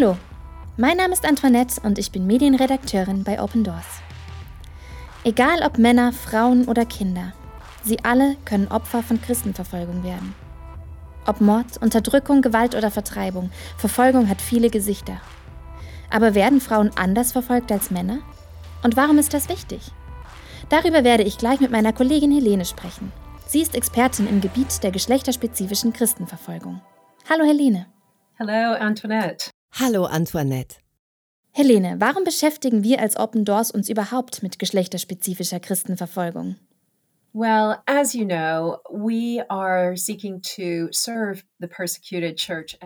Hallo, mein Name ist Antoinette und ich bin Medienredakteurin bei Open Doors. Egal ob Männer, Frauen oder Kinder, sie alle können Opfer von Christenverfolgung werden. Ob Mord, Unterdrückung, Gewalt oder Vertreibung, Verfolgung hat viele Gesichter. Aber werden Frauen anders verfolgt als Männer? Und warum ist das wichtig? Darüber werde ich gleich mit meiner Kollegin Helene sprechen. Sie ist Expertin im Gebiet der geschlechterspezifischen Christenverfolgung. Hallo Helene. Hallo Antoinette. Hallo Antoinette. Helene, warum beschäftigen wir als Open Doors uns überhaupt mit geschlechterspezifischer Christenverfolgung? Well, as you know, we are seeking to serve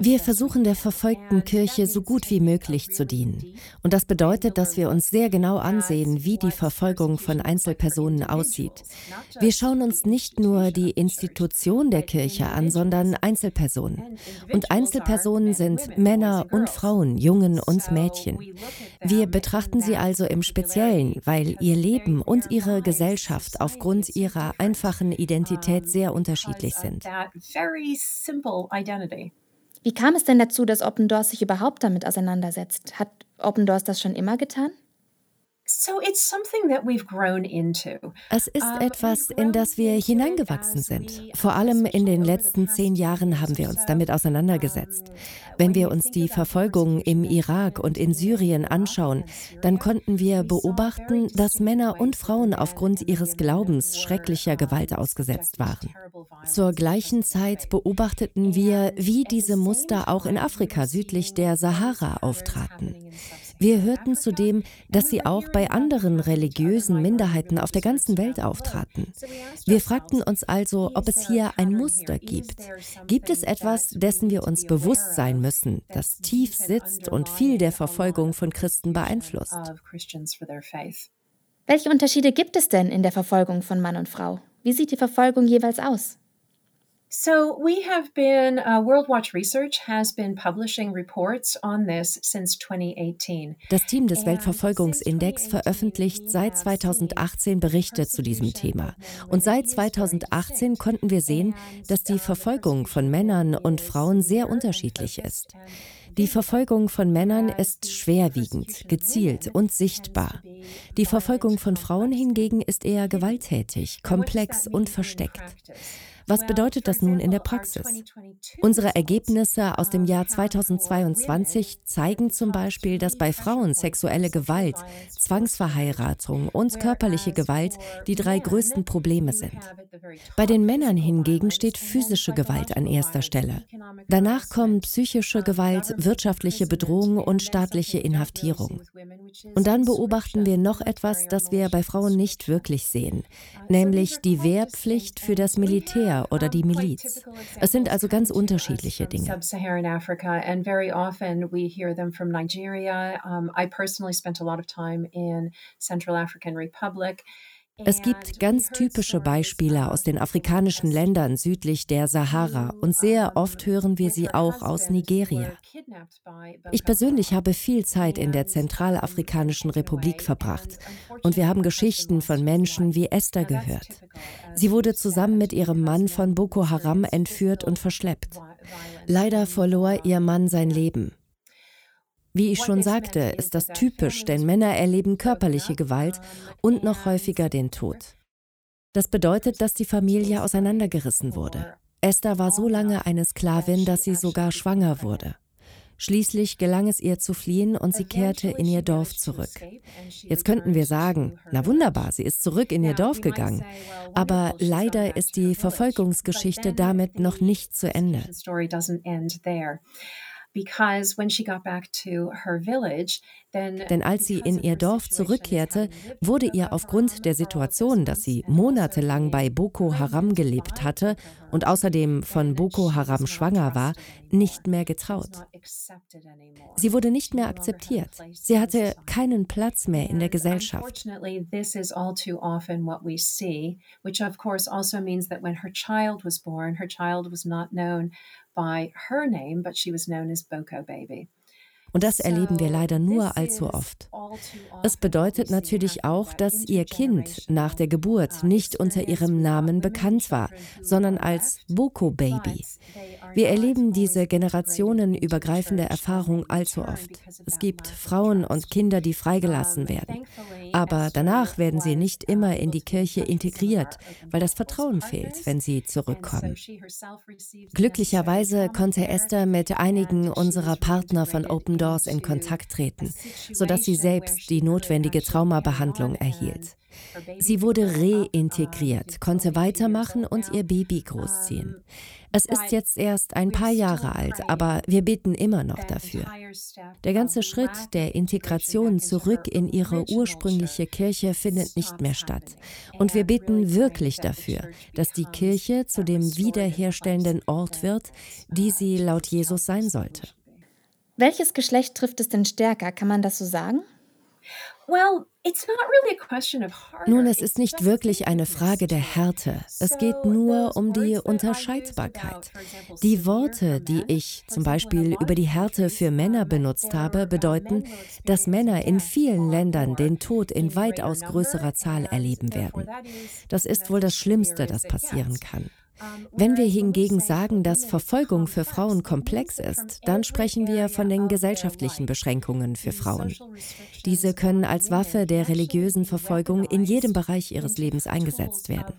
wir versuchen der verfolgten Kirche so gut wie möglich zu dienen. Und das bedeutet, dass wir uns sehr genau ansehen, wie die Verfolgung von Einzelpersonen aussieht. Wir schauen uns nicht nur die Institution der Kirche an, sondern Einzelpersonen. Und Einzelpersonen sind Männer und Frauen, Jungen und Mädchen. Wir betrachten sie also im Speziellen, weil ihr Leben und ihre Gesellschaft aufgrund ihrer einfachen Identität sehr unterschiedlich sind identity. Wie kam es denn dazu, dass Open Doors sich überhaupt damit auseinandersetzt? Hat Open Doors das schon immer getan? Es ist etwas, in das wir hineingewachsen sind. Vor allem in den letzten zehn Jahren haben wir uns damit auseinandergesetzt. Wenn wir uns die Verfolgung im Irak und in Syrien anschauen, dann konnten wir beobachten, dass Männer und Frauen aufgrund ihres Glaubens schrecklicher Gewalt ausgesetzt waren. Zur gleichen Zeit beobachteten wir, wie diese Muster auch in Afrika südlich der Sahara auftraten. Wir hörten zudem, dass sie auch bei anderen religiösen Minderheiten auf der ganzen Welt auftraten. Wir fragten uns also, ob es hier ein Muster gibt. Gibt es etwas, dessen wir uns bewusst sein müssen, das tief sitzt und viel der Verfolgung von Christen beeinflusst? Welche Unterschiede gibt es denn in der Verfolgung von Mann und Frau? Wie sieht die Verfolgung jeweils aus? So we have been, uh, World Watch Research has been publishing reports on this since 2018. Das Team des Weltverfolgungsindex veröffentlicht seit 2018 Berichte zu diesem Thema. Und seit 2018 konnten wir sehen, dass die Verfolgung von Männern und Frauen sehr unterschiedlich ist. Die Verfolgung von Männern ist schwerwiegend, gezielt und sichtbar. Die Verfolgung von Frauen hingegen ist eher gewalttätig, komplex und versteckt. Was bedeutet das nun in der Praxis? Unsere Ergebnisse aus dem Jahr 2022 zeigen zum Beispiel, dass bei Frauen sexuelle Gewalt, Zwangsverheiratung und körperliche Gewalt die drei größten Probleme sind. Bei den Männern hingegen steht physische Gewalt an erster Stelle. Danach kommen psychische Gewalt, wirtschaftliche Bedrohung und staatliche Inhaftierung. Und dann beobachten wir noch etwas, das wir bei Frauen nicht wirklich sehen, nämlich die Wehrpflicht für das Militär Militär oder die Miliz. Es sind also ganz unterschiedliche Dinge. I personally spent a lot of time in Central African Republic. Es gibt ganz typische Beispiele aus den afrikanischen Ländern südlich der Sahara und sehr oft hören wir sie auch aus Nigeria. Ich persönlich habe viel Zeit in der Zentralafrikanischen Republik verbracht und wir haben Geschichten von Menschen wie Esther gehört. Sie wurde zusammen mit ihrem Mann von Boko Haram entführt und verschleppt. Leider verlor ihr Mann sein Leben. Wie ich schon sagte, ist das typisch, denn Männer erleben körperliche Gewalt und noch häufiger den Tod. Das bedeutet, dass die Familie auseinandergerissen wurde. Esther war so lange eine Sklavin, dass sie sogar schwanger wurde. Schließlich gelang es ihr zu fliehen und sie kehrte in ihr Dorf zurück. Jetzt könnten wir sagen, na wunderbar, sie ist zurück in ihr Dorf gegangen. Aber leider ist die Verfolgungsgeschichte damit noch nicht zu Ende. Denn als sie in ihr Dorf zurückkehrte, wurde ihr aufgrund der Situation, dass sie monatelang bei Boko Haram gelebt hatte und außerdem von Boko Haram schwanger war, nicht mehr getraut. Sie wurde nicht mehr akzeptiert. Sie hatte keinen Platz mehr in der Gesellschaft. Which of course also means that when her child was born, her child was not known by her name, but she was known as Boko Baby. Und das erleben wir leider nur allzu oft. Es bedeutet natürlich auch, dass ihr Kind nach der Geburt nicht unter ihrem Namen bekannt war, sondern als Boko Baby. Wir erleben diese generationenübergreifende Erfahrung allzu oft. Es gibt Frauen und Kinder, die freigelassen werden. Aber danach werden sie nicht immer in die Kirche integriert, weil das Vertrauen fehlt, wenn sie zurückkommen. Glücklicherweise konnte Esther mit einigen unserer Partner von Open Doors in Kontakt treten, sodass sie selbst die notwendige Traumabehandlung erhielt. Sie wurde reintegriert, konnte weitermachen und ihr Baby großziehen. Es ist jetzt erst ein paar Jahre alt, aber wir beten immer noch dafür. Der ganze Schritt der Integration zurück in ihre ursprüngliche Kirche findet nicht mehr statt. Und wir beten wirklich dafür, dass die Kirche zu dem wiederherstellenden Ort wird, die sie laut Jesus sein sollte. Welches Geschlecht trifft es denn stärker? Kann man das so sagen? Nun, es ist nicht wirklich eine Frage der Härte. Es geht nur um die Unterscheidbarkeit. Die Worte, die ich zum Beispiel über die Härte für Männer benutzt habe, bedeuten, dass Männer in vielen Ländern den Tod in weitaus größerer Zahl erleben werden. Das ist wohl das Schlimmste, das passieren kann. Wenn wir hingegen sagen, dass Verfolgung für Frauen komplex ist, dann sprechen wir von den gesellschaftlichen Beschränkungen für Frauen. Diese können als Waffe der religiösen Verfolgung in jedem Bereich ihres Lebens eingesetzt werden.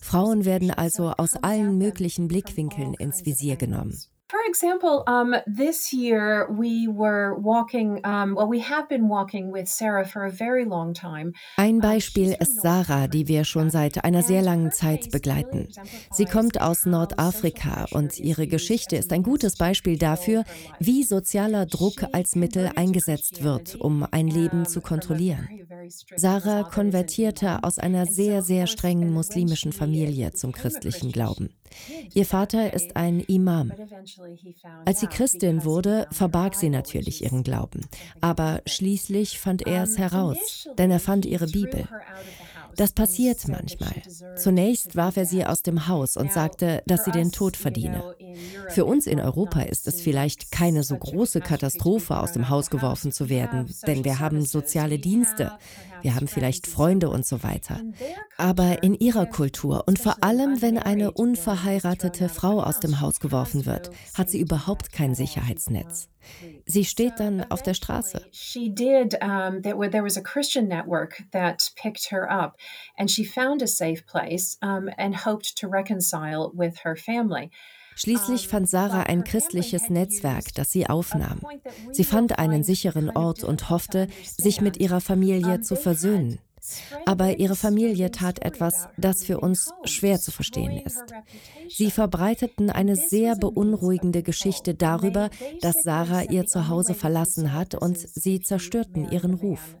Frauen werden also aus allen möglichen Blickwinkeln ins Visier genommen. For example, um, this year we were walking, um, well, we have been walking with Sarah for a very long time. Ein Beispiel ist Sarah, die wir schon seit einer sehr langen Zeit begleiten. Sie kommt aus Nordafrika und ihre Geschichte ist ein gutes Beispiel dafür, wie sozialer Druck als Mittel eingesetzt wird, um ein Leben zu kontrollieren. Sarah konvertierte aus einer sehr, sehr strengen muslimischen Familie zum christlichen Glauben. Ihr Vater ist ein Imam. Als sie Christin wurde, verbarg sie natürlich ihren Glauben. Aber schließlich fand er es heraus, denn er fand ihre Bibel. Das passiert manchmal. Zunächst warf er sie aus dem Haus und sagte, dass sie den Tod verdiene. Für uns in Europa ist es vielleicht keine so große Katastrophe, aus dem Haus geworfen zu werden, denn wir haben soziale Dienste, wir haben vielleicht Freunde und so weiter. Aber in ihrer Kultur und vor allem, wenn eine unverheiratete Frau aus dem Haus geworfen wird, hat sie überhaupt kein Sicherheitsnetz. Sie steht dann auf der Straße. She hoped to reconcile with her family. Schließlich fand Sarah ein christliches Netzwerk, das sie aufnahm. Sie fand einen sicheren Ort und hoffte, sich mit ihrer Familie zu versöhnen. Aber ihre Familie tat etwas, das für uns schwer zu verstehen ist. Sie verbreiteten eine sehr beunruhigende Geschichte darüber, dass Sarah ihr Zuhause verlassen hat und sie zerstörten ihren Ruf.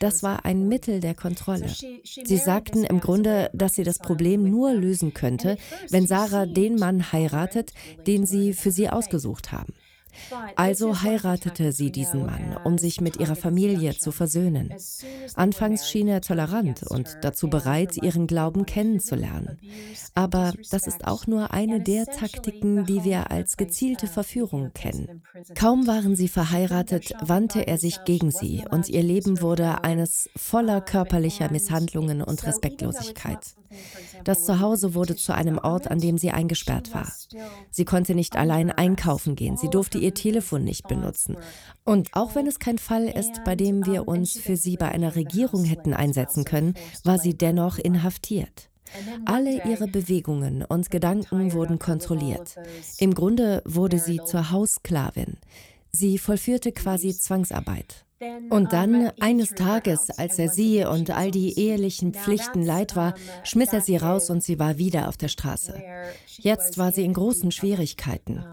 Das war ein Mittel der Kontrolle. Sie sagten im Grunde, dass sie das Problem nur lösen könnte, wenn Sarah den Mann heiratet, den sie für sie ausgesucht haben. Also heiratete sie diesen Mann, um sich mit ihrer Familie zu versöhnen. Anfangs schien er tolerant und dazu bereit, ihren Glauben kennenzulernen. Aber das ist auch nur eine der Taktiken, die wir als gezielte Verführung kennen. Kaum waren sie verheiratet, wandte er sich gegen sie und ihr Leben wurde eines voller körperlicher Misshandlungen und Respektlosigkeit. Das Zuhause wurde zu einem Ort, an dem sie eingesperrt war. Sie konnte nicht allein einkaufen gehen, sie durfte ihr Telefon nicht benutzen. Und auch wenn es kein Fall ist, bei dem wir uns für sie bei einer Regierung hätten einsetzen können, war sie dennoch inhaftiert. Alle ihre Bewegungen und Gedanken wurden kontrolliert. Im Grunde wurde sie zur Haussklavin. Sie vollführte quasi Zwangsarbeit. Und dann, eines Tages, als er sie und all die ehelichen Pflichten leid war, schmiss er sie raus und sie war wieder auf der Straße. Jetzt war sie in großen Schwierigkeiten.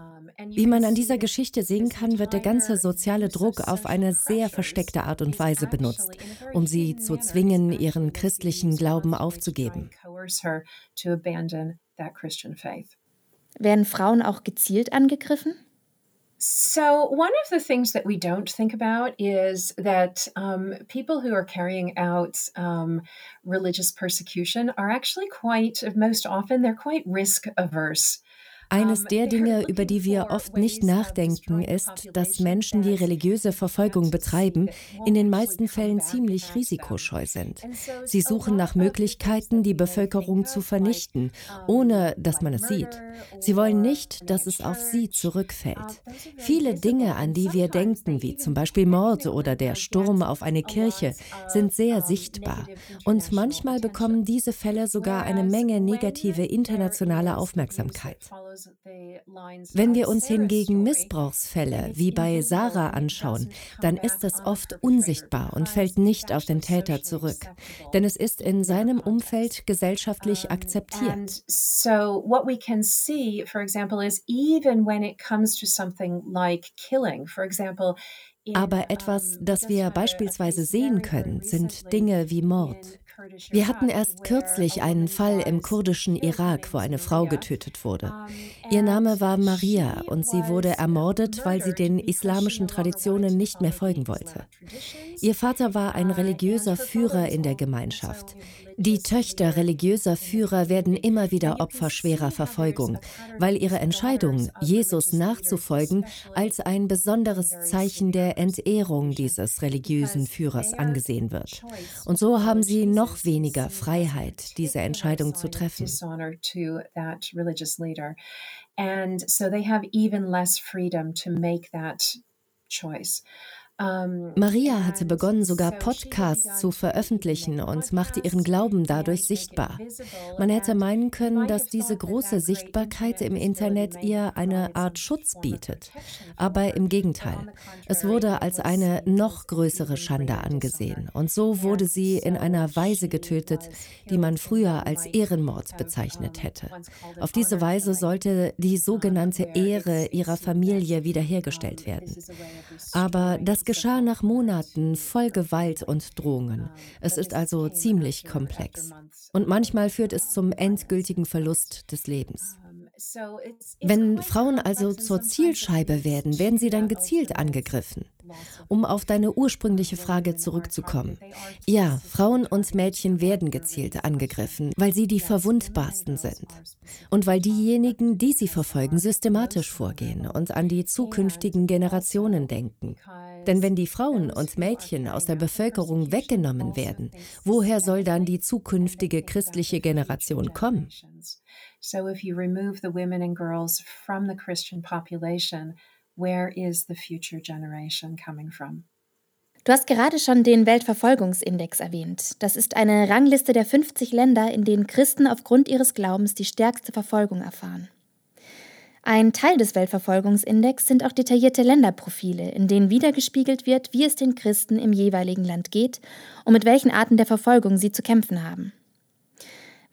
Wie man an dieser Geschichte sehen kann, wird der ganze soziale Druck auf eine sehr versteckte Art und Weise benutzt, um sie zu zwingen, ihren christlichen Glauben aufzugeben. Werden Frauen auch gezielt angegriffen? So, one of the things that we don't think about is that um, people who are carrying out um, religious persecution are actually quite, most often, they're quite risk averse. Eines der Dinge, über die wir oft nicht nachdenken, ist, dass Menschen, die religiöse Verfolgung betreiben, in den meisten Fällen ziemlich risikoscheu sind. Sie suchen nach Möglichkeiten, die Bevölkerung zu vernichten, ohne dass man es sieht. Sie wollen nicht, dass es auf sie zurückfällt. Viele Dinge, an die wir denken, wie zum Beispiel Mord oder der Sturm auf eine Kirche, sind sehr sichtbar. Und manchmal bekommen diese Fälle sogar eine Menge negative internationale Aufmerksamkeit. Wenn wir uns hingegen Missbrauchsfälle wie bei Sarah anschauen, dann ist es oft unsichtbar und fällt nicht auf den Täter zurück, denn es ist in seinem Umfeld gesellschaftlich akzeptiert. So what we can see, for example, is even when it comes to something like killing, for example, aber etwas, das wir beispielsweise sehen können, sind Dinge wie Mord. Wir hatten erst kürzlich einen Fall im kurdischen Irak, wo eine Frau getötet wurde. Ihr Name war Maria und sie wurde ermordet, weil sie den islamischen Traditionen nicht mehr folgen wollte. Ihr Vater war ein religiöser Führer in der Gemeinschaft. Die Töchter religiöser Führer werden immer wieder Opfer schwerer Verfolgung, weil ihre Entscheidung, Jesus nachzufolgen, als ein besonderes Zeichen der Entehrung dieses religiösen Führers angesehen wird. Und so haben sie noch weniger Freiheit, diese Entscheidung zu treffen. And so they have even less freedom to make that choice. Ähm, Maria hatte begonnen, sogar Podcasts zu veröffentlichen und machte ihren Glauben dadurch sichtbar. Man hätte meinen können, dass diese große Sichtbarkeit im Internet ihr eine Art Schutz bietet. Aber im Gegenteil, es wurde als eine noch größere Schande angesehen. Und so wurde sie in einer Weise getötet, die man früher als Ehrenmord bezeichnet hätte. Auf diese Weise sollte die sogenannte Ehre ihrer Familie wiederhergestellt werden. Aber das geschah nach Monaten voll Gewalt und Drohungen. Es ist also ziemlich komplex. Und manchmal führt es zum endgültigen Verlust des Lebens. Wenn Frauen also zur Zielscheibe werden, werden sie dann gezielt angegriffen. Um auf deine ursprüngliche Frage zurückzukommen. Ja, Frauen und Mädchen werden gezielt angegriffen, weil sie die verwundbarsten sind. Und weil diejenigen, die sie verfolgen, systematisch vorgehen und an die zukünftigen Generationen denken. Denn wenn die Frauen und Mädchen aus der Bevölkerung weggenommen werden, woher soll dann die zukünftige christliche Generation kommen? So if you remove the women and girls from the Christian population, where is the future generation coming from? Du hast gerade schon den Weltverfolgungsindex erwähnt. Das ist eine Rangliste der 50 Länder, in denen Christen aufgrund ihres Glaubens die stärkste Verfolgung erfahren. Ein Teil des Weltverfolgungsindex sind auch detaillierte Länderprofile, in denen wiedergespiegelt wird, wie es den Christen im jeweiligen Land geht und mit welchen Arten der Verfolgung sie zu kämpfen haben.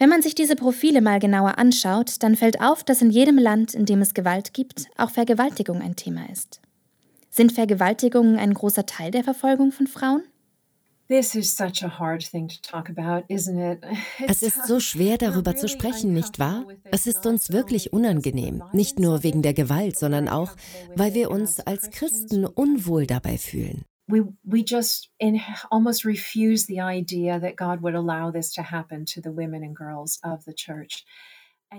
Wenn man sich diese Profile mal genauer anschaut, dann fällt auf, dass in jedem Land, in dem es Gewalt gibt, auch Vergewaltigung ein Thema ist. Sind Vergewaltigungen ein großer Teil der Verfolgung von Frauen? Es ist so schwer darüber zu sprechen, nicht wahr? Es ist uns wirklich unangenehm, nicht nur wegen der Gewalt, sondern auch, weil wir uns als Christen unwohl dabei fühlen we we just in, almost refuse the idea that God would allow this to happen to the women and girls of the church.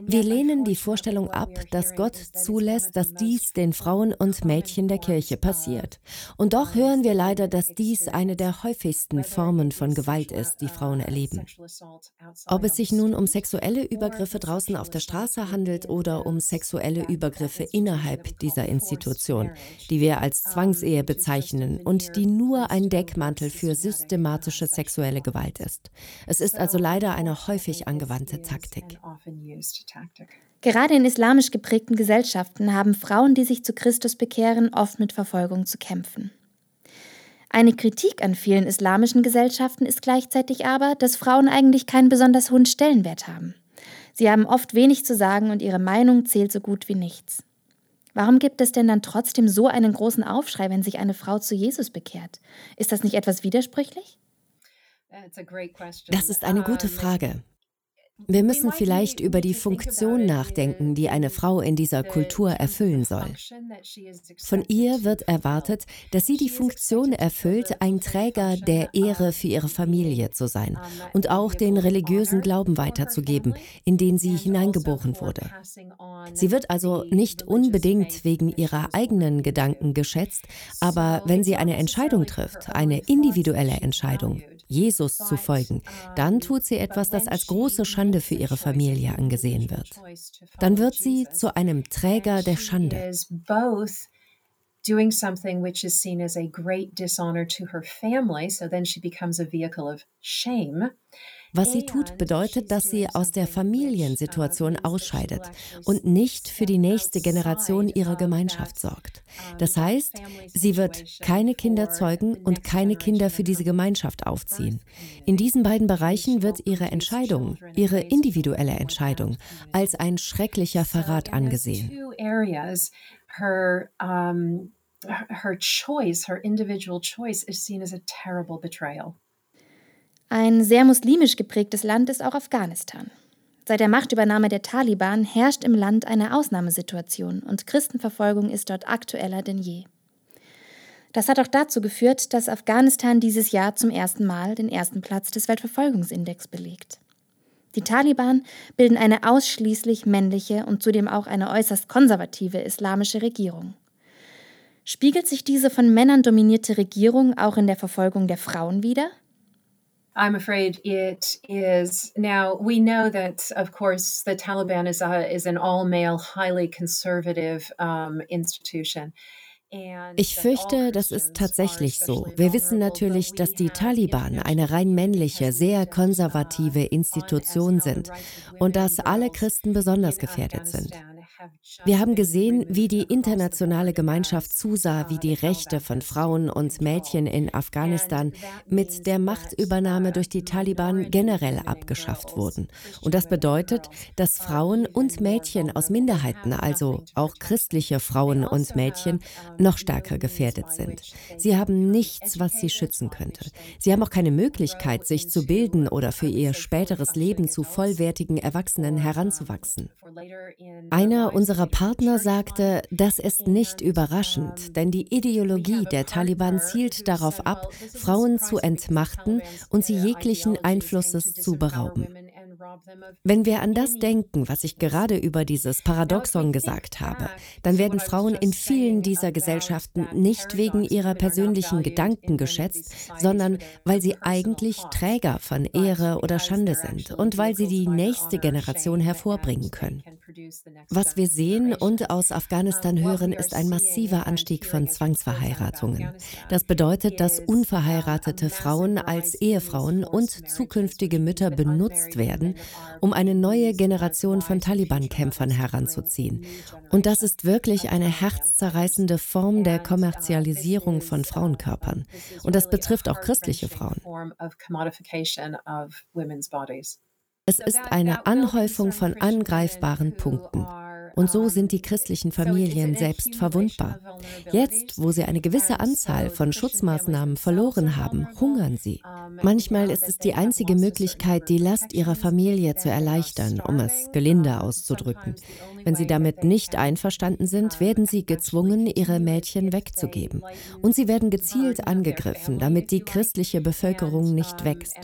Wir lehnen die Vorstellung ab, dass Gott zulässt, dass dies den Frauen und Mädchen der Kirche passiert. Und doch hören wir leider, dass dies eine der häufigsten Formen von Gewalt ist, die Frauen erleben. Ob es sich nun um sexuelle Übergriffe draußen auf der Straße handelt oder um sexuelle Übergriffe innerhalb dieser Institution, die wir als Zwangsehe bezeichnen und die nur ein Deckmantel für systematische sexuelle Gewalt ist. Es ist also leider eine häufig angewandte Taktik. Gerade in islamisch geprägten Gesellschaften haben Frauen, die sich zu Christus bekehren, oft mit Verfolgung zu kämpfen. Eine Kritik an vielen islamischen Gesellschaften ist gleichzeitig aber, dass Frauen eigentlich keinen besonders hohen Stellenwert haben. Sie haben oft wenig zu sagen und ihre Meinung zählt so gut wie nichts. Warum gibt es denn dann trotzdem so einen großen Aufschrei, wenn sich eine Frau zu Jesus bekehrt? Ist das nicht etwas widersprüchlich? Das ist eine gute Frage. Wir müssen vielleicht über die Funktion nachdenken, die eine Frau in dieser Kultur erfüllen soll. Von ihr wird erwartet, dass sie die Funktion erfüllt, ein Träger der Ehre für ihre Familie zu sein und auch den religiösen Glauben weiterzugeben, in den sie hineingeboren wurde. Sie wird also nicht unbedingt wegen ihrer eigenen Gedanken geschätzt, aber wenn sie eine Entscheidung trifft, eine individuelle Entscheidung, Jesus zu folgen, dann tut sie etwas, das als große Schande für ihre Familie angesehen wird. Dann wird sie zu einem Träger der Schande. doing something which is seen as a great dishonor to her family, so then she becomes a vehicle of shame. Was sie tut, bedeutet, dass sie aus der Familiensituation ausscheidet und nicht für die nächste Generation ihrer Gemeinschaft sorgt. Das heißt, sie wird keine Kinder zeugen und keine Kinder für diese Gemeinschaft aufziehen. In diesen beiden Bereichen wird ihre Entscheidung, ihre individuelle Entscheidung, als ein schrecklicher Verrat angesehen. her choice, her individual choice, is seen as a terrible betrayal. Ein sehr muslimisch geprägtes Land ist auch Afghanistan. Seit der Machtübernahme der Taliban herrscht im Land eine Ausnahmesituation und Christenverfolgung ist dort aktueller denn je. Das hat auch dazu geführt, dass Afghanistan dieses Jahr zum ersten Mal den ersten Platz des Weltverfolgungsindex belegt. Die Taliban bilden eine ausschließlich männliche und zudem auch eine äußerst konservative islamische Regierung. Spiegelt sich diese von Männern dominierte Regierung auch in der Verfolgung der Frauen wider? I'm afraid it is. Now, we know that, of course, the Taliban is, a, is an all male, highly conservative um, institution. Ich fürchte, das ist tatsächlich so. Wir wissen natürlich, dass die Taliban eine rein männliche, sehr konservative Institution sind und dass alle Christen besonders gefährdet sind. Wir haben gesehen, wie die internationale Gemeinschaft zusah, wie die Rechte von Frauen und Mädchen in Afghanistan mit der Machtübernahme durch die Taliban generell abgeschafft wurden. Und das bedeutet, dass Frauen und Mädchen aus Minderheiten, also auch christliche Frauen und Mädchen, noch stärker gefährdet sind. Sie haben nichts, was sie schützen könnte. Sie haben auch keine Möglichkeit, sich zu bilden oder für ihr späteres Leben zu vollwertigen Erwachsenen heranzuwachsen. Einer unserer Partner sagte, das ist nicht überraschend, denn die Ideologie der Taliban zielt darauf ab, Frauen zu entmachten und sie jeglichen Einflusses zu berauben. Wenn wir an das denken, was ich gerade über dieses Paradoxon gesagt habe, dann werden Frauen in vielen dieser Gesellschaften nicht wegen ihrer persönlichen Gedanken geschätzt, sondern weil sie eigentlich Träger von Ehre oder Schande sind und weil sie die nächste Generation hervorbringen können. Was wir sehen und aus Afghanistan hören, ist ein massiver Anstieg von Zwangsverheiratungen. Das bedeutet, dass unverheiratete Frauen als Ehefrauen und zukünftige Mütter benutzt werden, um eine neue Generation von Taliban-Kämpfern heranzuziehen. Und das ist wirklich eine herzzerreißende Form der Kommerzialisierung von Frauenkörpern. Und das betrifft auch christliche Frauen. Es ist eine Anhäufung von angreifbaren Punkten. Und so sind die christlichen Familien selbst verwundbar. Jetzt, wo sie eine gewisse Anzahl von Schutzmaßnahmen verloren haben, hungern sie. Manchmal ist es die einzige Möglichkeit, die Last ihrer Familie zu erleichtern, um es gelinde auszudrücken. Wenn sie damit nicht einverstanden sind, werden sie gezwungen, ihre Mädchen wegzugeben. Und sie werden gezielt angegriffen, damit die christliche Bevölkerung nicht wächst.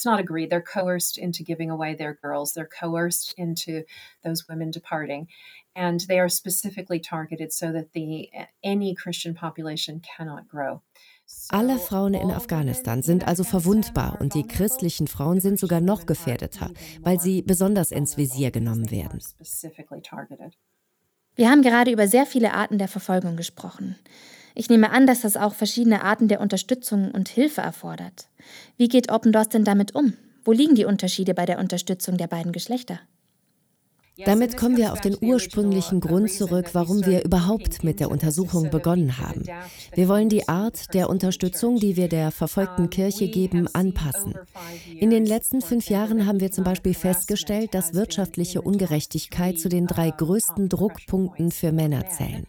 It's not agreed. They're coerced into giving away their girls. They're coerced into to those women departing. And they are specifically targeted so that the any Christian population cannot grow. Alle Frauen in Afghanistan sind also verwundbar und die christlichen Frauen sind sogar noch gefährdeter, weil sie besonders ins Visier genommen werden. Wir haben gerade über sehr viele Arten der Verfolgung gesprochen. Ich nehme an, dass das auch verschiedene Arten der Unterstützung und Hilfe erfordert. Wie geht Open Doors denn damit um? Wo liegen die Unterschiede bei der Unterstützung der beiden Geschlechter? Damit kommen wir auf den ursprünglichen Grund zurück, warum wir überhaupt mit der Untersuchung begonnen haben. Wir wollen die Art der Unterstützung, die wir der verfolgten Kirche geben, anpassen. In den letzten fünf Jahren haben wir zum Beispiel festgestellt, dass wirtschaftliche Ungerechtigkeit zu den drei größten Druckpunkten für Männer zählen.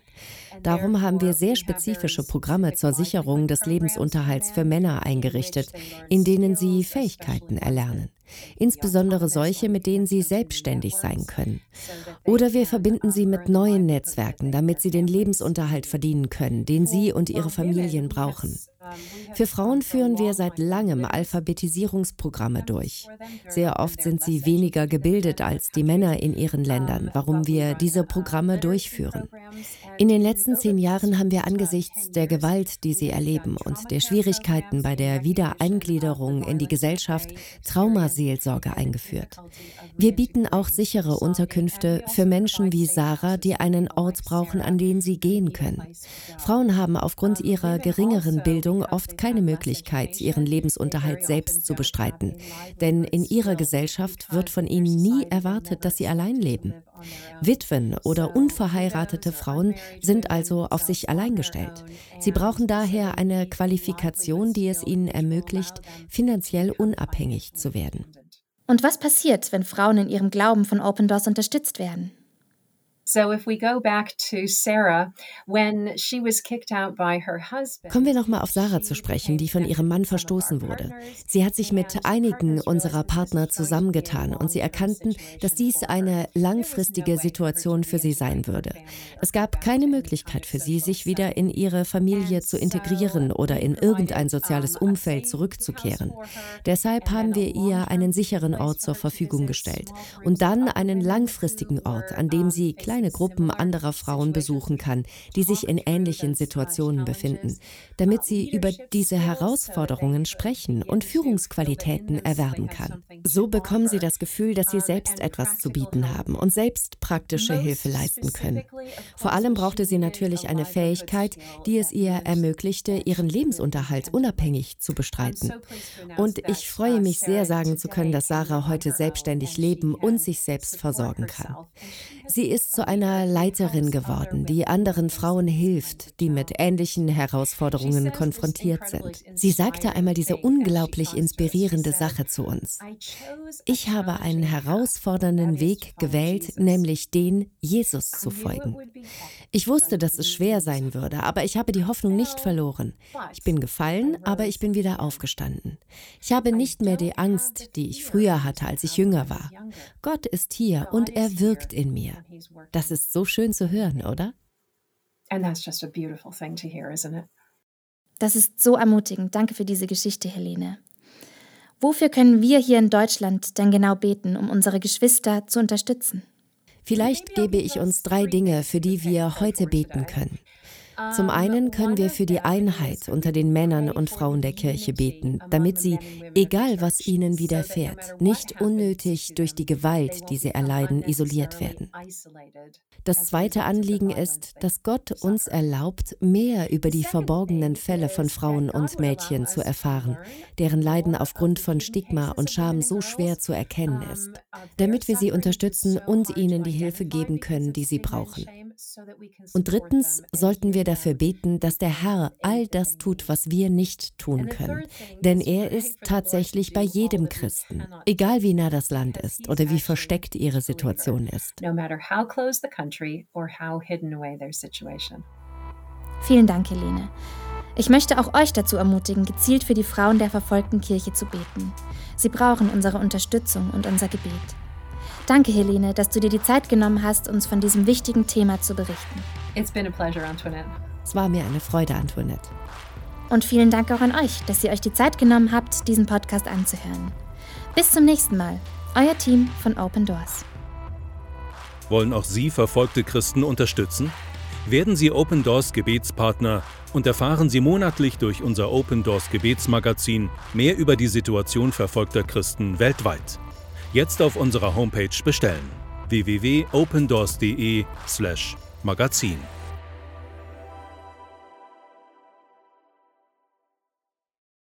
Darum haben wir sehr spezifische Programme zur Sicherung des Lebensunterhalts für Männer eingerichtet, in denen sie Fähigkeiten erlernen insbesondere solche, mit denen sie selbstständig sein können. Oder wir verbinden sie mit neuen Netzwerken, damit sie den Lebensunterhalt verdienen können, den sie und ihre Familien brauchen. Für Frauen führen wir seit langem Alphabetisierungsprogramme durch. Sehr oft sind sie weniger gebildet als die Männer in ihren Ländern, warum wir diese Programme durchführen. In den letzten zehn Jahren haben wir angesichts der Gewalt, die sie erleben und der Schwierigkeiten bei der Wiedereingliederung in die Gesellschaft Traumaseelsorge eingeführt. Wir bieten auch sichere Unterkünfte für Menschen wie Sarah, die einen Ort brauchen, an den sie gehen können. Frauen haben aufgrund ihrer geringeren Bildung oft keine Möglichkeit, ihren Lebensunterhalt selbst zu bestreiten. Denn in ihrer Gesellschaft wird von ihnen nie erwartet, dass sie allein leben. Witwen oder unverheiratete Frauen sind also auf sich allein gestellt. Sie brauchen daher eine Qualifikation, die es ihnen ermöglicht, finanziell unabhängig zu werden. Und was passiert, wenn Frauen in ihrem Glauben von Open Doors unterstützt werden? Kommen wir nochmal auf Sarah zu sprechen, die von ihrem Mann verstoßen wurde. Sie hat sich mit einigen unserer Partner zusammengetan und sie erkannten, dass dies eine langfristige Situation für sie sein würde. Es gab keine Möglichkeit für sie, sich wieder in ihre Familie zu integrieren oder in irgendein soziales Umfeld zurückzukehren. Deshalb haben wir ihr einen sicheren Ort zur Verfügung gestellt und dann einen langfristigen Ort, an dem sie kleine kleine Gruppen anderer Frauen besuchen kann, die sich in ähnlichen Situationen befinden, damit sie über diese Herausforderungen sprechen und Führungsqualitäten erwerben kann. So bekommen sie das Gefühl, dass sie selbst etwas zu bieten haben und selbst praktische Hilfe leisten können. Vor allem brauchte sie natürlich eine Fähigkeit, die es ihr ermöglichte, ihren Lebensunterhalt unabhängig zu bestreiten. Und ich freue mich sehr, sagen zu können, dass Sarah heute selbstständig leben und sich selbst versorgen kann. Sie ist zu einer Leiterin geworden, die anderen Frauen hilft, die mit ähnlichen Herausforderungen konfrontiert sind. Sie sagte einmal diese unglaublich inspirierende Sache zu uns. Ich habe einen herausfordernden Weg gewählt, nämlich den, Jesus zu folgen. Ich wusste, dass es schwer sein würde, aber ich habe die Hoffnung nicht verloren. Ich bin gefallen, aber ich bin wieder aufgestanden. Ich habe nicht mehr die Angst, die ich früher hatte, als ich jünger war. Gott ist hier und er wirkt in mir. Das ist so schön zu hören, oder? Das ist so ermutigend. Danke für diese Geschichte, Helene. Wofür können wir hier in Deutschland denn genau beten, um unsere Geschwister zu unterstützen? Vielleicht gebe ich uns drei Dinge, für die wir heute beten können. Zum einen können wir für die Einheit unter den Männern und Frauen der Kirche beten, damit sie, egal was ihnen widerfährt, nicht unnötig durch die Gewalt, die sie erleiden, isoliert werden. Das zweite Anliegen ist, dass Gott uns erlaubt, mehr über die verborgenen Fälle von Frauen und Mädchen zu erfahren, deren Leiden aufgrund von Stigma und Scham so schwer zu erkennen ist, damit wir sie unterstützen und ihnen die Hilfe geben können, die sie brauchen. Und drittens sollten wir dafür beten, dass der Herr all das tut, was wir nicht tun können. Denn er ist tatsächlich bei jedem Christen, egal wie nah das Land ist oder wie versteckt ihre Situation ist. Vielen Dank, Helene. Ich möchte auch euch dazu ermutigen, gezielt für die Frauen der verfolgten Kirche zu beten. Sie brauchen unsere Unterstützung und unser Gebet. Danke, Helene, dass du dir die Zeit genommen hast, uns von diesem wichtigen Thema zu berichten. It's been a pleasure, Antoinette. Es war mir eine Freude, Antoinette. Und vielen Dank auch an euch, dass ihr euch die Zeit genommen habt, diesen Podcast anzuhören. Bis zum nächsten Mal. Euer Team von Open Doors. Wollen auch Sie verfolgte Christen unterstützen? Werden Sie Open Doors Gebetspartner und erfahren Sie monatlich durch unser Open Doors Gebetsmagazin mehr über die Situation verfolgter Christen weltweit. Jetzt auf unserer Homepage bestellen www.opendoors.de/magazin.